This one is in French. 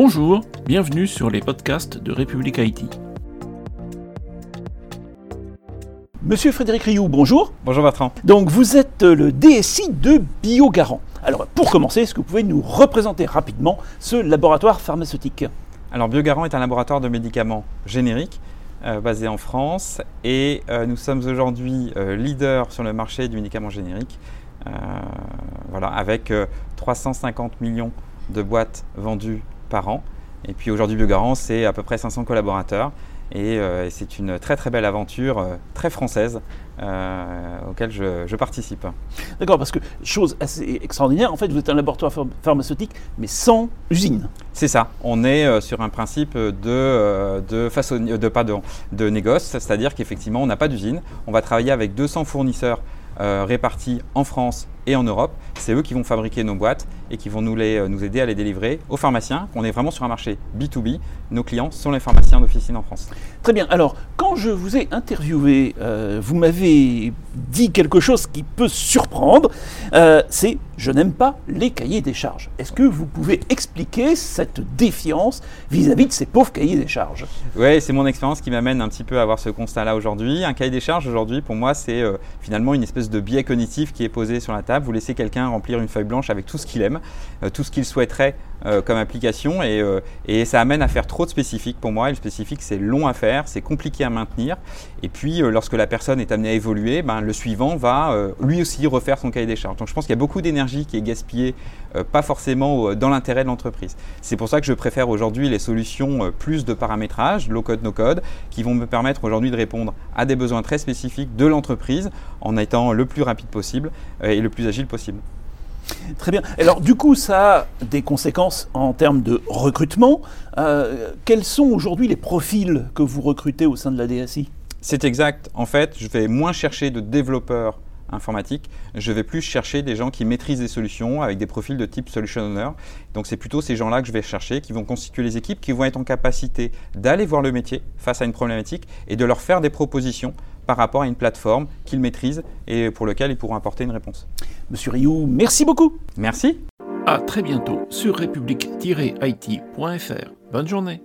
Bonjour, bienvenue sur les podcasts de République Haïti. Monsieur Frédéric Rioux, bonjour. Bonjour Bertrand. Donc vous êtes le DSI de BioGarant. Alors pour commencer, est-ce que vous pouvez nous représenter rapidement ce laboratoire pharmaceutique? Alors BioGarant est un laboratoire de médicaments génériques euh, basé en France et euh, nous sommes aujourd'hui euh, leader sur le marché du médicament générique. voilà, avec 350 millions de boîtes vendues par an. Et puis aujourd'hui BioGarant, c'est à peu près 500 collaborateurs euh, et, c'est une très très belle aventure, euh, très française, euh, auquel je, participe. D'accord, parce que chose assez extraordinaire, en fait, vous êtes un laboratoire pharmaceutique, mais sans usine. C'est ça. On est sur un principe de, de, façon, de, pardon, de négoce, c'est-à-dire qu'effectivement, on n'a pas d'usine. On va travailler avec 200 fournisseurs répartis en France et en Europe. C'est eux qui vont fabriquer nos boîtes et qui vont nous, les, euh, nous aider à les délivrer aux pharmaciens. On est vraiment sur un marché B2B. Nos clients sont les pharmaciens d'officine en France. Très bien. Alors, quand je vous ai interviewé, euh, vous m'avez dit quelque chose qui peut surprendre. Euh, c'est je n'aime pas les cahiers des charges. Est-ce que vous pouvez expliquer cette défiance vis-à-vis de ces pauvres cahiers des charges? Oui, c'est mon expérience qui m'amène un petit peu à avoir ce constat-là aujourd'hui. Un cahier des charges aujourd'hui, pour moi, c'est finalement une espèce de biais cognitif qui est posé sur la table vous laissez quelqu'un remplir une feuille blanche avec tout ce qu'il aime, euh, tout ce qu'il souhaiterait euh, comme application euh, et, ça amène à faire trop de spécifiques pour moi. Le spécifique, c'est long à faire, c'est compliqué à maintenir. Et puis, lorsque la personne est amenée à évoluer, ben, le suivant va lui aussi refaire son cahier des charges. Donc, je pense qu'il y a beaucoup d'énergie qui est gaspillée, pas forcément dans l'intérêt de l'entreprise. C'est pour ça que je préfère aujourd'hui les solutions plus de paramétrage, low code, no code, qui vont me permettre aujourd'hui de répondre à des besoins très spécifiques de l'entreprise en étant le plus rapide possible et le plus agile possible. Très bien. Alors du coup, ça a des conséquences en termes de recrutement. Euh, quels sont aujourd'hui les profils que vous recrutez au sein de la DSI C'est exact. En fait, je vais moins chercher de développeurs informatiques, je vais plus chercher des gens qui maîtrisent des solutions avec des profils de type solution owner. Donc c'est plutôt ces gens-là que je vais chercher, qui vont constituer les équipes, qui vont être en capacité d'aller voir le métier face à une problématique et de leur faire des propositions par rapport à une plateforme qu'ils maîtrisent et pour lequel ils pourront apporter une réponse. Monsieur Rioux, merci beaucoup. Merci. À très bientôt sur république-it.fr. Bonne journée.